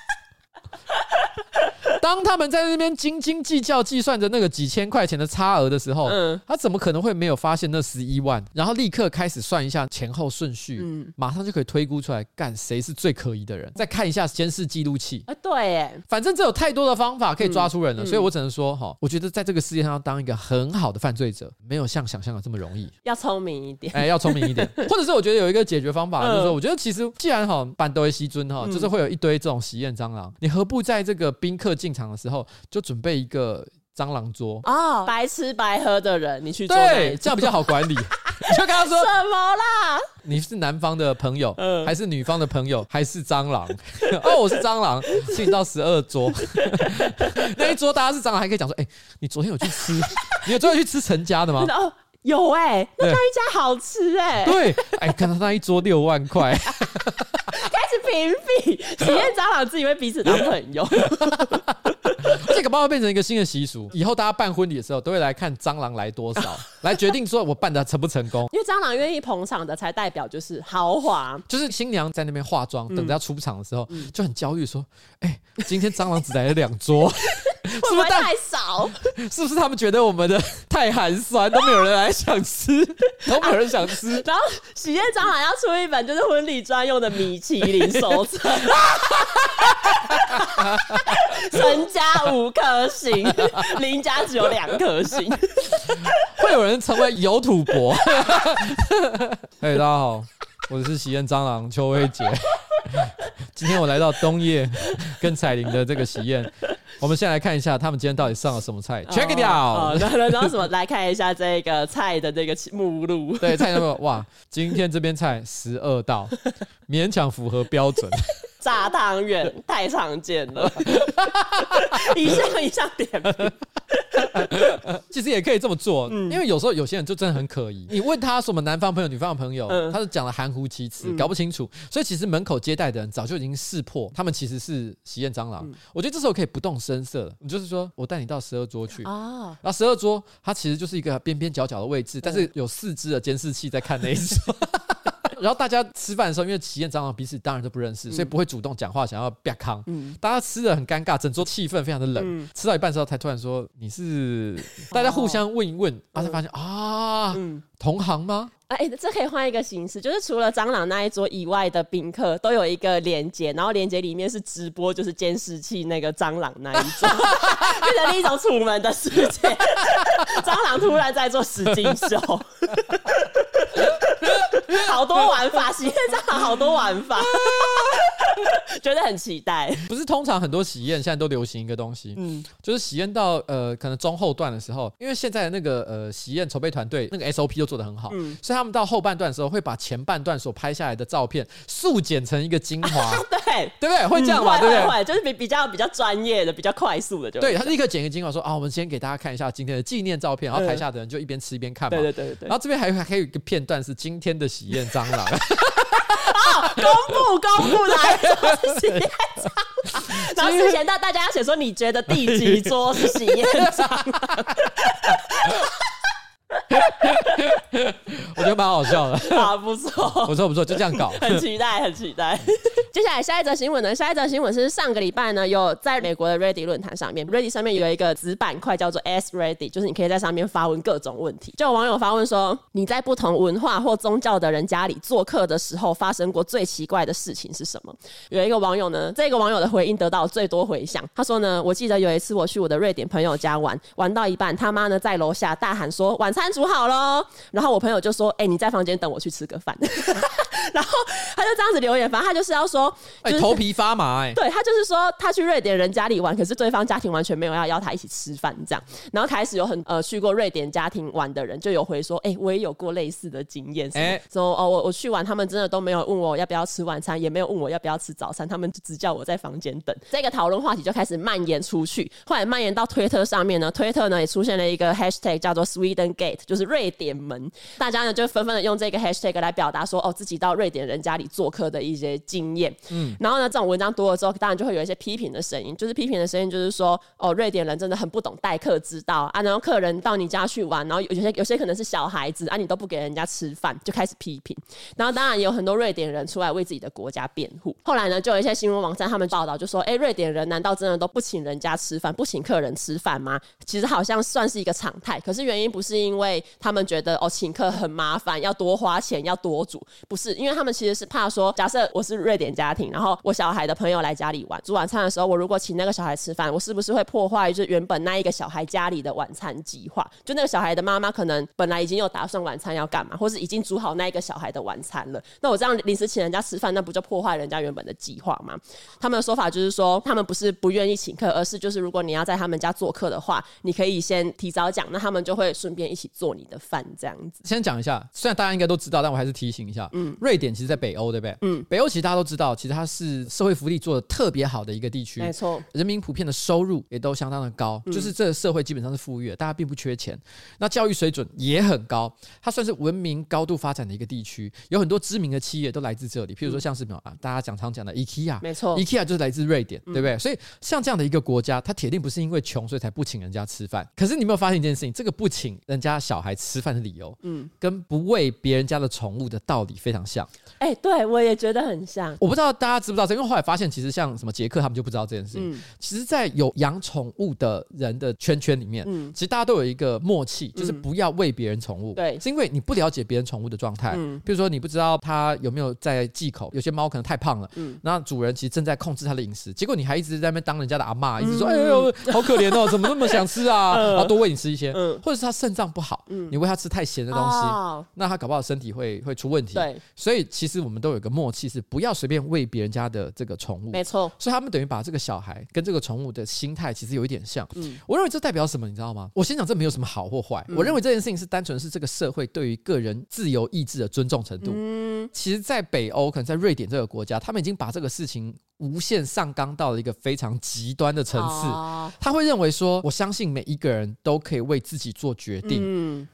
当他们在那边斤斤计较计算着那个几千块钱的差额的时候，嗯，他怎么可能会没有发现那十一万？然后立刻开始算一下前后顺序，嗯，马上就可以推估出来，干谁是最可疑的人？再看一下监视记录器，啊，对，哎，反正这有太多的方法可以抓出人了，所以我只能说，哈，我觉得在这个世界上要当一个很好的犯罪者，没有像想象的这么容易，要聪明一点，哎，要聪明一点，或者是我觉得有一个解决方法，就是说，我觉得其实既然哈板都会西尊哈，就是会有一堆这种喜宴蟑螂，你何不在这个宾客进场的时候就准备一个蟑螂桌啊，白吃白喝的人，你去做，对，这样比较好管理。你就跟他说什么啦？你是男方的朋友，嗯还是女方的朋友，还是蟑螂？哦，我是蟑螂，请到十二桌，那一桌大家是蟑螂，还可以讲说，哎、欸，你昨天有去吃？你有昨天去吃陈家的吗？哦，有哎、欸，那那一家好吃哎、欸。对，哎、欸，看到那一桌六万块，开始评比，体验蟑螂自己会彼此当朋友。而且搞不好变成一个新的习俗，以后大家办婚礼的时候都会来看蟑螂来多少，来决定说我办的成不成功。因为蟑螂愿意捧场的，才代表就是豪华。就是新娘在那边化妆，等着要出场的时候，嗯、就很焦虑，说：“哎、欸，今天蟑螂只来了两桌，会不会太少？是不是他们觉得我们的太寒酸，都没有人来想吃，都没有人想吃？然后喜宴蟑螂要出一本就是婚礼专用的米其林手册。”陈家五颗星，林家只有两颗星。会有人成为有土伯？嘿，大家好，我是喜宴蟑螂邱威杰。今天我来到东曄跟彩玲的这个喜宴，我们先来看一下他们今天到底上了什么菜。Check it out！然后然后什么？来看一下这个菜的这个目录。对，菜有没有？哇，今天这边菜十二道，勉强符合标准。炸汤圆太常见了，一项一项点评。其实也可以这么做，嗯、因为有时候有些人就真的很可疑。你问他什么男方朋友、女方朋友，嗯、他是讲的含糊其辞，嗯、搞不清楚。所以其实门口接待的人早就已经识破，他们其实是喜宴蟑螂。嗯、我觉得这时候可以不动声色，你就是说我带你到十二桌去啊，然后十二桌它其实就是一个边边角角的位置，但是有四只的监视器在看那一桌。然后大家吃饭的时候，因为喜宴蟑螂彼此当然都不认识，所以不会主动讲话，想要瘪康。嗯，大家吃的很尴尬，整桌气氛非常的冷。吃到一半的时候，才突然说：“你是？”大家互相问一问，然后才发现啊，同行吗？哎，这可以换一个形式，就是除了蟑螂那一桌以外的宾客都有一个连接，然后连接里面是直播，就是监视器那个蟑螂那一桌，变成另一种楚门的世界。蟑螂突然在做实境秀。好多玩法，喜宴蟑螂好多玩法，觉得很期待。不是通常很多喜宴现在都流行一个东西，嗯，就是喜宴到呃可能中后段的时候，因为现在的那个呃喜宴筹备团队那个 SOP 都做得很好，嗯，所以他们到后半段的时候会把前半段所拍下来的照片速剪成一个精华，对对不对？会这样嘛？对不对？会，就是比比较比较专业的、比较快速的，就对他立刻剪一个精华，说啊，我们先给大家看一下今天的纪念照片，然后台下的人就一边吃一边看嘛，对对对对。然后这边还还还有一个片段是今天的喜宴蟑螂，哦，公布公布来做喜宴蟑螂，然后之前大大家要写说你觉得第几 桌是喜宴蟑螂？我觉得蛮好笑的，啊，不错，不错不错，就这样搞，很期待，很期待。接下来下一则新闻呢？下一则新闻是上个礼拜呢，有在美国的 Reddit 论坛上面，Reddit 上面有一个子板块叫做 Ask Reddit，就是你可以在上面发问各种问题。就有网友发问说，你在不同文化或宗教的人家里做客的时候，发生过最奇怪的事情是什么？有一个网友呢，这个网友的回应得到最多回响。他说呢，我记得有一次我去我的瑞典朋友家玩，玩到一半，他妈呢在楼下大喊说晚餐煮好喽，然后我朋友就说，哎、欸，你在房间等我去吃个饭。然后他就这样子留言，反正他就是要说，哎、就是欸，头皮发麻、欸，哎，对他就是说，他去瑞典人家里玩，可是对方家庭完全没有要邀他一起吃饭这样。然后开始有很呃去过瑞典家庭玩的人就有回说，哎、欸，我也有过类似的经验，哎、欸，说哦，我我去玩，他们真的都没有问我要不要吃晚餐，也没有问我要不要吃早餐，他们就只叫我在房间等。这个讨论话题就开始蔓延出去，后来蔓延到推特上面呢，推特呢也出现了一个 hashtag 叫做 Sweden Gate，就是瑞典门，大家呢就纷纷的用这个 hashtag 来表达说，哦，自己到瑞典人家里做客的一些经验。嗯，然后呢，这种文章多了之后，当然就会有一些批评的声音，就是批评的声音就是说，哦，瑞典人真的很不懂待客之道啊，然后客人到你家去玩，然后有些有些可能是小孩子啊，你都不给人家吃饭，就开始批评。然后当然也有很多瑞典人出来为自己的国家辩护。后来呢，就有一些新闻网站他们报道就说，哎，瑞典人难道真的都不请人家吃饭，不请客人吃饭吗？其实好像算是一个常态，可是原因不是因为因为他们觉得哦请客很麻烦，要多花钱，要多煮，不是，因为他们其实是怕说，假设我是瑞典家庭，然后我小孩的朋友来家里玩，煮晚餐的时候，我如果请那个小孩吃饭，我是不是会破坏就是原本那一个小孩家里的晚餐计划？就那个小孩的妈妈可能本来已经有打算晚餐要干嘛，或是已经煮好那一个小孩的晚餐了，那我这样临时请人家吃饭，那不就破坏人家原本的计划吗？他们的说法就是说，他们不是不愿意请客，而是就是如果你要在他们家做客的话，你可以先提早讲，那他们就会顺便一起做你的饭这样子。先讲一下，虽然大家应该都知道，但我还是提醒一下。嗯，瑞典其实，在北欧，对不对？嗯，北欧其实大家都知道，其实它是社会福利做的特别好的一个地区。没错，人民普遍的收入也都相当的高，嗯、就是这个社会基本上是富裕的，大家并不缺钱。那教育水准也很高，它算是文明高度发展的一个地区，有很多知名的企业都来自这里。譬如说，像是什么啊，大家讲常讲的 IKEA，没错，IKEA 就是来自瑞典，嗯、对不对？所以像这样的一个国家，它铁定不是因为穷所以才不请人家吃饭。可是你有没有发现一件事情？这个不请人家小孩吃饭的理由，嗯，跟不喂别人家的宠物的道理非常像。哎、欸，对我也觉得很像。我不知道大家知不知道这，因为后来发现，其实像什么杰克他们就不知道这件事情。嗯、其实，在有养宠物的人的圈圈里面，嗯，其实大家都有一个默契，就是不要喂别人宠物。对、嗯，是因为你不了解别人宠物的状态。嗯，比如说你不知道它有没有在忌口，有些猫可能太胖了，嗯，那主人其实正在控制它的饮食，结果你还一直在那边当人家的阿嬷，一直说：“嗯、哎呦，好可怜哦，怎么那么想吃啊？” 嗯、然后多喂你吃一些，嗯，或者是它肾脏不好，嗯，你喂它吃太咸的东西，哦、那它搞不好身体会会出问题。对，所以其实我们都有一个默契，是不要随便喂别人家的这个宠物。没错，所以他们等于把这个小孩跟这个宠物的心态其实有一点像。嗯，我认为这代表什么，你知道吗？我先讲，这没有什么好或坏。嗯、我认为这件事情是单纯是这个社会对于个人自由意志的尊重程度。嗯，其实，在北欧，可能在瑞典这个国家，他们已经把这个事情。无限上纲到了一个非常极端的层次，他会认为说，我相信每一个人都可以为自己做决定，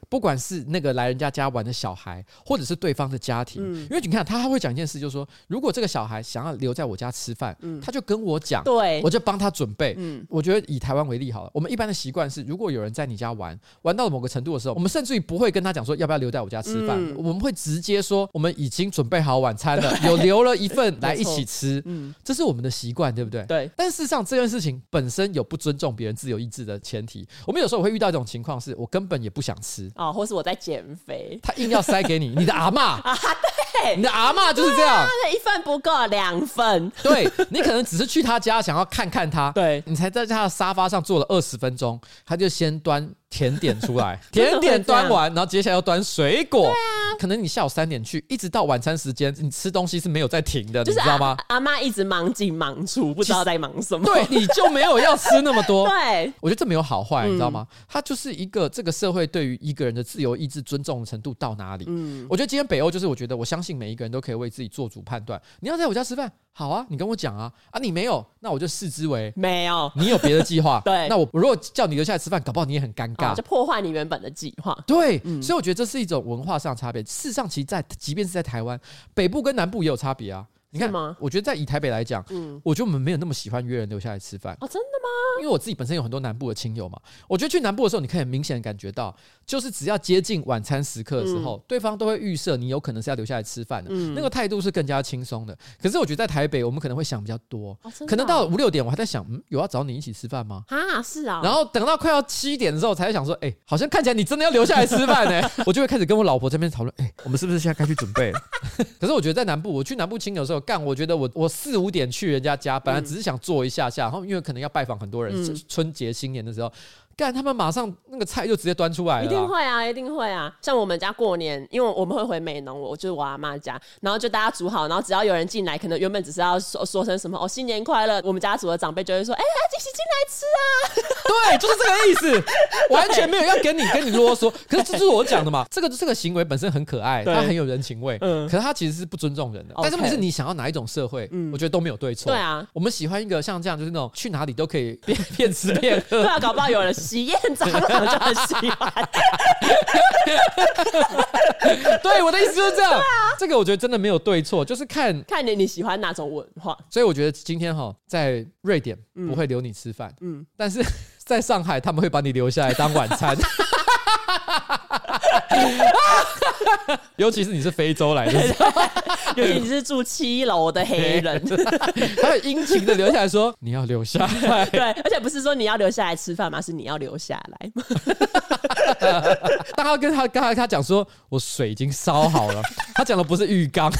不管是那个来人家家玩的小孩，或者是对方的家庭，因为你看他还会讲一件事，就是说，如果这个小孩想要留在我家吃饭，他就跟我讲，对，我就帮他准备。我觉得以台湾为例好了，我们一般的习惯是，如果有人在你家玩，玩到了某个程度的时候，我们甚至于不会跟他讲说要不要留在我家吃饭，我们会直接说我们已经准备好晚餐了，有留了一份 来一起吃，这。是我们的习惯，对不对？对。但事实上，这件事情本身有不尊重别人自由意志的前提。我们有时候会遇到一种情况，是我根本也不想吃。哦，或是我在减肥，他硬要塞给你，你的阿嬷。啊，对，你的阿嬷就是这样，一份不够，两份。对，你可能只是去他家想要看看他，对，你才在他的沙发上坐了二十分钟，他就先端。甜点出来，甜点端完，然后接下来要端水果。对啊，可能你下午三点去，一直到晚餐时间，你吃东西是没有在停的，就是啊、你知道吗？阿妈一直忙进忙出，不知道在忙什么。对，你就没有要吃那么多。对，我觉得这没有好坏，你知道吗？它就是一个这个社会对于一个人的自由意志尊重的程度到哪里。嗯，我觉得今天北欧就是，我觉得我相信每一个人都可以为自己做主判断。你要在我家吃饭。好啊，你跟我讲啊啊，你没有，那我就视之为没有，你有别的计划。对，那我如果叫你留下来吃饭，搞不好你也很尴尬，哦、就破坏你原本的计划。对，嗯、所以我觉得这是一种文化上的差别。事实上，其实在即便是在台湾，北部跟南部也有差别啊。你看吗？我觉得在以台北来讲，嗯，我觉得我们没有那么喜欢约人留下来吃饭。哦，真的吗？因为我自己本身有很多南部的亲友嘛，我觉得去南部的时候，你可以很明显的感觉到，就是只要接近晚餐时刻的时候，对方都会预设你有可能是要留下来吃饭的，那个态度是更加轻松的。可是我觉得在台北，我们可能会想比较多，可能到五六点，我还在想，嗯，有要找你一起吃饭吗？啊，是啊。然后等到快要七点的时候，才想说，哎，好像看起来你真的要留下来吃饭呢，我就会开始跟我老婆这边讨论，哎，我们是不是现在该去准备了？可是我觉得在南部，我去南部亲友的时候，干，我觉得我我。四五点去人家家，本来只是想坐一下下，然后因为可能要拜访很多人，嗯、春节新年的时候。干，他们马上那个菜就直接端出来了。一定会啊，一定会啊！像我们家过年，因为我们会回美农，我就是我阿妈家，然后就大家煮好，然后只要有人进来，可能原本只是要说说声什么哦，新年快乐，我们家族的长辈就会说，哎、欸，来，一起进来吃啊！对，就是这个意思，完全没有要跟你跟你啰嗦。可是这就是我讲的嘛，这个这个行为本身很可爱，它很有人情味，嗯，可是它其实是不尊重人的。但是问题是你想要哪一种社会，嗯，我觉得都没有对错。对啊，我们喜欢一个像这样，就是那种去哪里都可以边边吃边喝。对啊，搞不好有人喜宴长。我就很喜欢，对，我的意思就是这样。这个我觉得真的没有对错，就是看看你你喜欢哪种文化。所以我觉得今天哈，在瑞典不会留你吃饭，嗯，但是 在上海他们会把你留下来当晚餐。尤其是你是非洲来的，尤其你是住七楼的黑人，他很殷勤的留下来说：“你要留下来。”对，而且不是说你要留下来吃饭吗？是你要留下来。但他跟他刚才他讲说：“我水已经烧好了。”他讲的不是浴缸。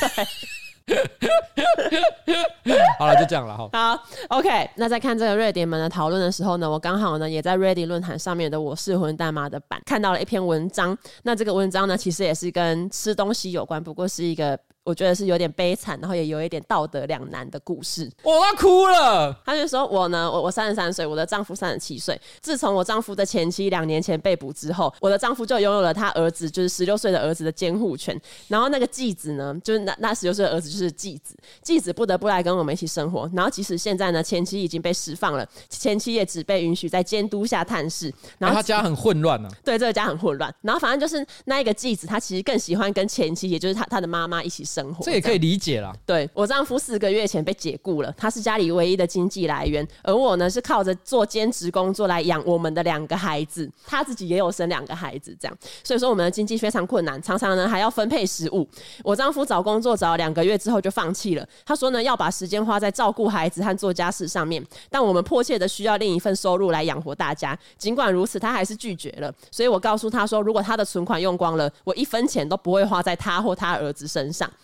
好了，就这样了哈。好，OK。那在看这个瑞典们的讨论的时候呢，我刚好呢也在 Ready 论坛上面的“我是混蛋妈”的版看到了一篇文章。那这个文章呢，其实也是跟吃东西有关，不过是一个。我觉得是有点悲惨，然后也有一点道德两难的故事。我要哭了。他就说：“我呢，我我三十三岁，我的丈夫三十七岁。自从我丈夫的前妻两年前被捕之后，我的丈夫就拥有了他儿子，就是十六岁的儿子的监护权。然后那个继子呢，就是那那十六岁的儿子就是继子，继子不得不来跟我们一起生活。然后即使现在呢，前妻已经被释放了，前妻也只被允许在监督下探视。然后、欸、他家很混乱呢、啊，对，这个家很混乱。然后反正就是那一个继子，他其实更喜欢跟前妻，也就是他他的妈妈一起生活。这也可以理。”解了，对，我丈夫四个月前被解雇了，他是家里唯一的经济来源，而我呢是靠着做兼职工作来养我们的两个孩子，他自己也有生两个孩子，这样，所以说我们的经济非常困难，常常呢还要分配食物。我丈夫找工作找了两个月之后就放弃了，他说呢要把时间花在照顾孩子和做家事上面，但我们迫切的需要另一份收入来养活大家。尽管如此，他还是拒绝了，所以我告诉他说，如果他的存款用光了，我一分钱都不会花在他或他儿子身上。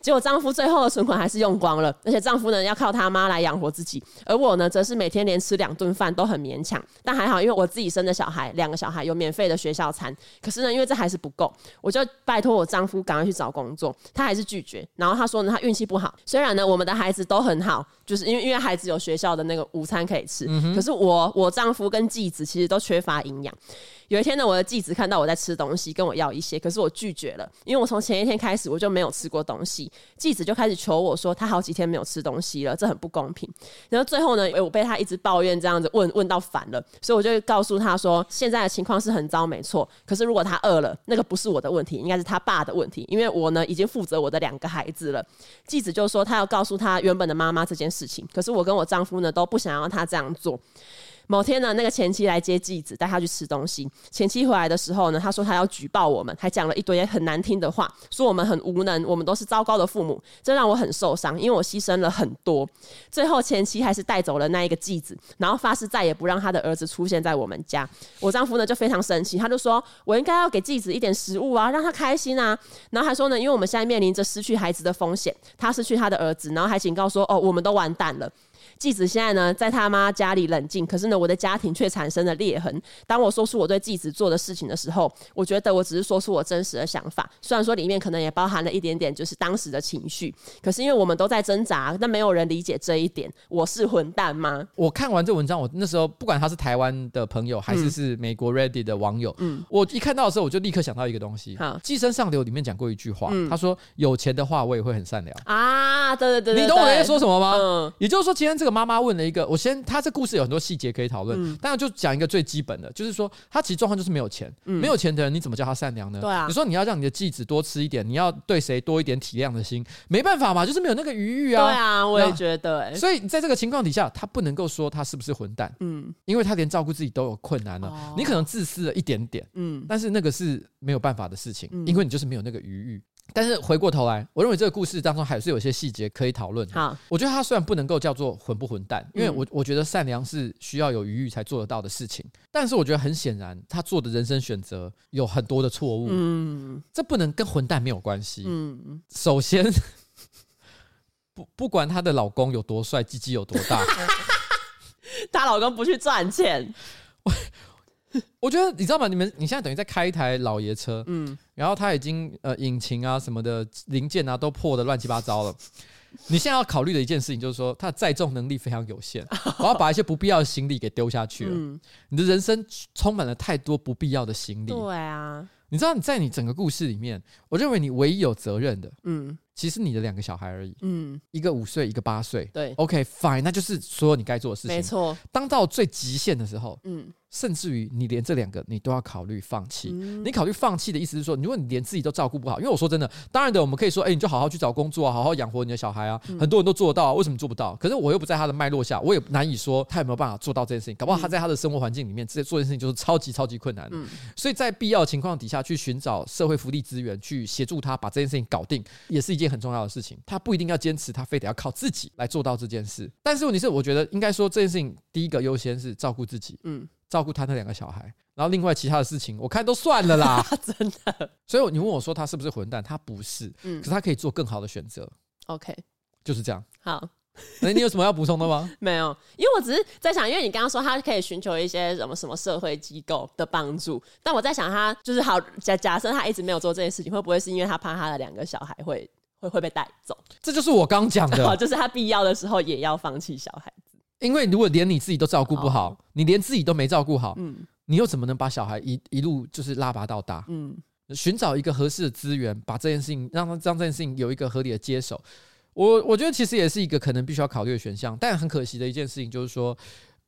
结果丈夫最后的存款还是用光了，而且丈夫呢要靠他妈来养活自己，而我呢则是每天连吃两顿饭都很勉强。但还好，因为我自己生的小孩，两个小孩有免费的学校餐。可是呢，因为这还是不够，我就拜托我丈夫赶快去找工作，他还是拒绝。然后他说呢，他运气不好。虽然呢，我们的孩子都很好，就是因为因为孩子有学校的那个午餐可以吃。嗯、可是我我丈夫跟继子其实都缺乏营养。有一天呢，我的继子看到我在吃东西，跟我要一些，可是我拒绝了，因为我从前一天开始我就没有吃过东西。继子就开始求我说，他好几天没有吃东西了，这很不公平。然后最后呢，我被他一直抱怨这样子问问到烦了，所以我就告诉他说，现在的情况是很糟，没错。可是如果他饿了，那个不是我的问题，应该是他爸的问题，因为我呢已经负责我的两个孩子了。继子就说他要告诉他原本的妈妈这件事情，可是我跟我丈夫呢都不想要他这样做。某天呢，那个前妻来接继子，带他去吃东西。前妻回来的时候呢，他说他要举报我们，还讲了一堆很难听的话，说我们很无能，我们都是糟糕的父母。这让我很受伤，因为我牺牲了很多。最后前妻还是带走了那一个继子，然后发誓再也不让他的儿子出现在我们家。我丈夫呢就非常生气，他就说我应该要给继子一点食物啊，让他开心啊。然后还说呢，因为我们现在面临着失去孩子的风险，他失去他的儿子，然后还警告说哦，我们都完蛋了。继子现在呢，在他妈家里冷静，可是呢，我的家庭却产生了裂痕。当我说出我对继子做的事情的时候，我觉得我只是说出我真实的想法，虽然说里面可能也包含了一点点就是当时的情绪。可是因为我们都在挣扎，那没有人理解这一点。我是混蛋吗？我看完这文章，我那时候不管他是台湾的朋友，还是是美国 Reddit 的网友，嗯，我一看到的时候，我就立刻想到一个东西。好，《寄生上流》里面讲过一句话，嗯、他说：“有钱的话，我也会很善良。”啊，对对对，对，你懂我在说什么吗？嗯，也就是说，今天这个妈妈问了一个。我先，他这故事有很多细节可以讨论，嗯、当然就讲一个最基本的，就是说他其实状况就是没有钱，嗯、没有钱的人你怎么叫他善良呢？对啊，你说你要让你的继子多吃一点，你要对谁多一点体谅的心，没办法嘛，就是没有那个余裕啊。对啊，我也觉得。所以在这个情况底下，他不能够说他是不是混蛋，嗯，因为他连照顾自己都有困难了，哦、你可能自私了一点点，嗯，但是那个是没有办法的事情，嗯、因为你就是没有那个余裕。但是回过头来，我认为这个故事当中还是有些细节可以讨论。好，我觉得他虽然不能够叫做混不混蛋，因为我我觉得善良是需要有余裕才做得到的事情。但是我觉得很显然，他做的人生选择有很多的错误。嗯，这不能跟混蛋没有关系。嗯，首先，不不管她的老公有多帅，鸡鸡有多大，她老公不去赚钱。我觉得你知道吗？你们你现在等于在开一台老爷车，嗯，然后它已经呃引擎啊什么的零件啊都破的乱七八糟了。你现在要考虑的一件事情就是说，它的载重能力非常有限，我要把一些不必要的行李给丢下去了。嗯，你的人生充满了太多不必要的行李。对啊，你知道你在你整个故事里面，我认为你唯一有责任的，嗯，其实你的两个小孩而已，嗯，一个五岁，一个八岁，对，OK fine，那就是所有你该做的事情。没错，当到最极限的时候，嗯。甚至于你连这两个你都要考虑放弃。嗯、你考虑放弃的意思是说，如果你连自己都照顾不好，因为我说真的，当然的，我们可以说，哎、欸，你就好好去找工作啊，好好养活你的小孩啊，嗯、很多人都做得到啊，为什么做不到？可是我又不在他的脉络下，我也难以说他有没有办法做到这件事情。搞不好他在他的生活环境里面，这做这件事情就是超级超级困难的。嗯、所以在必要情况底下去寻找社会福利资源，去协助他把这件事情搞定，也是一件很重要的事情。他不一定要坚持，他非得要靠自己来做到这件事。但是问题是，我觉得应该说这件事情第一个优先是照顾自己。嗯。照顾他那两个小孩，然后另外其他的事情，我看都算了啦，真的。所以你问我说他是不是混蛋？他不是，嗯，可是他可以做更好的选择。OK，就是这样。好，那你有什么要补充的吗？没有，因为我只是在想，因为你刚刚说他可以寻求一些什么什么社会机构的帮助，但我在想他就是好假假设他一直没有做这件事情，会不会是因为他怕他的两个小孩会？会会被带走。这就是我刚讲的，就是他必要的时候也要放弃小孩子。因为如果连你自己都照顾不好，哦、你连自己都没照顾好，嗯，你又怎么能把小孩一一路就是拉拔到大？嗯，寻找一个合适的资源，把这件事情让他让这件事情有一个合理的接手。我我觉得其实也是一个可能必须要考虑的选项，但很可惜的一件事情就是说。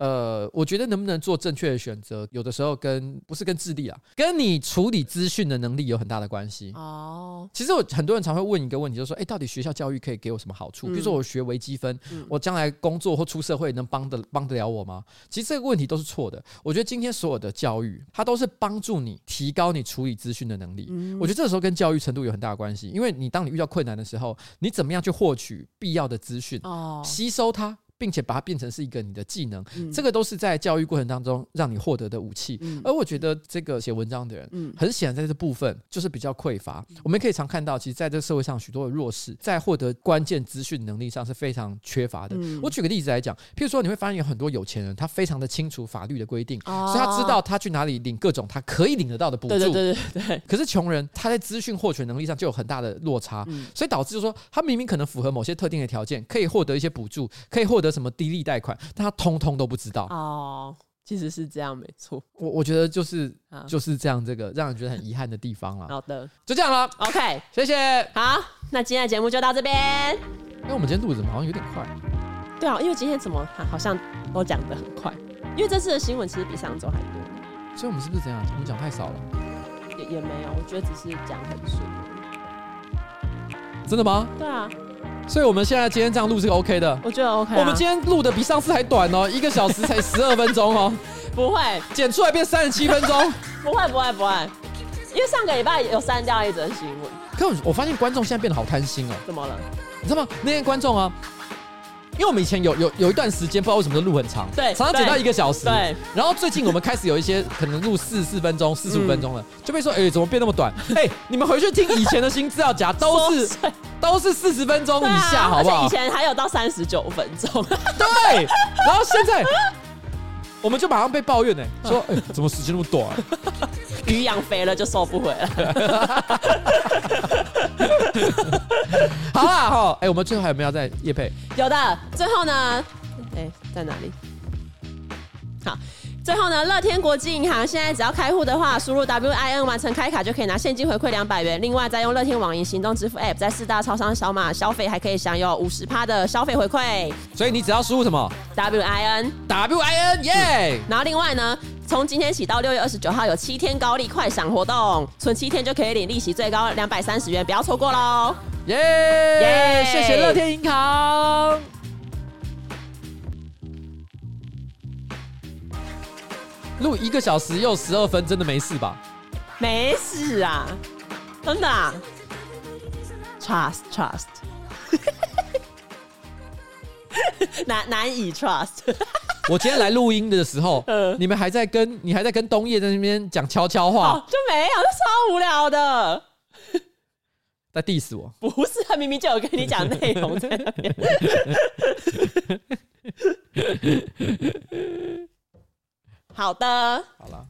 呃，我觉得能不能做正确的选择，有的时候跟不是跟智力啊，跟你处理资讯的能力有很大的关系。哦，其实我很多人常会问一个问题，就是说，哎，到底学校教育可以给我什么好处？比如说我学微积分，嗯、我将来工作或出社会能帮得帮得了我吗？其实这个问题都是错的。我觉得今天所有的教育，它都是帮助你提高你处理资讯的能力。嗯、我觉得这个时候跟教育程度有很大的关系，因为你当你遇到困难的时候，你怎么样去获取必要的资讯，哦，吸收它。并且把它变成是一个你的技能，嗯、这个都是在教育过程当中让你获得的武器。嗯、而我觉得这个写文章的人，嗯、很显然在这部分就是比较匮乏。嗯、我们可以常看到，其实在这个社会上，许多的弱势在获得关键资讯能力上是非常缺乏的。嗯、我举个例子来讲，譬如说你会发现有很多有钱人，他非常的清楚法律的规定，哦、所以他知道他去哪里领各种他可以领得到的补助。对对对对对。可是穷人他在资讯获取能力上就有很大的落差，嗯、所以导致就是说他明明可能符合某些特定的条件，可以获得一些补助，可以获得什么低利贷款。但他通通都不知道哦，其实是这样，没错。我我觉得就是就是这样，这个让人觉得很遗憾的地方了。好的，就这样了。OK，谢谢。好，那今天的节目就到这边。因为我们今天录的怎么好像有点快？对啊，因为今天怎么好像都讲的很快，因为这次的新闻其实比上周还多。所以我们是不是这样？我们讲太少了？也也没有，我觉得只是讲很顺。真的吗？对啊。所以我们现在今天这样录是 OK 的，我觉得 OK、啊。我们今天录的比上次还短哦，一个小时才十二分钟哦。不会，剪出来变三十七分钟。不会不会不会，因为上个礼拜有删掉一则新闻。可我我发现观众现在变得好贪心哦。怎么了？你知道吗？那些观众啊。因为我们以前有有有一段时间不知道为什么都录很长，对，常常剪到一个小时，对。然后最近我们开始有一些可能录四十四分钟、四十五分钟了，就被说，哎，怎么变那么短？哎，你们回去听以前的新资料夹，都是都是四十分钟以下，好不好？以前还有到三十九分钟，对。然后现在我们就马上被抱怨呢，说，哎，怎么时间那么短？鱼养肥了就收不回来。好啦哈，哎、欸，我们最后还有没有在夜配？有的，最后呢，哎、欸，在哪里？好，最后呢，乐天国际银行现在只要开户的话，输入 WIN 完成开卡就可以拿现金回馈两百元。另外，再用乐天网银行动支付 App 在四大超商扫码消费，还可以享有五十趴的消费回馈。所以你只要输入什么？WIN WIN 耶！然后另外呢？从今天起到六月二十九号有七天高利快闪活动，存七天就可以领利息最高两百三十元，不要错过喽！耶耶！谢谢乐天银行。录一个小时又十二分，真的没事吧？没事啊，真的啊。Trust trust，难难以 trust。我今天来录音的时候，呃、你们还在跟你还在跟东叶在那边讲悄悄话，哦，就没有，就超无聊的，在 diss 我？不是，他明明就有跟你讲内容在那边。好的，好了。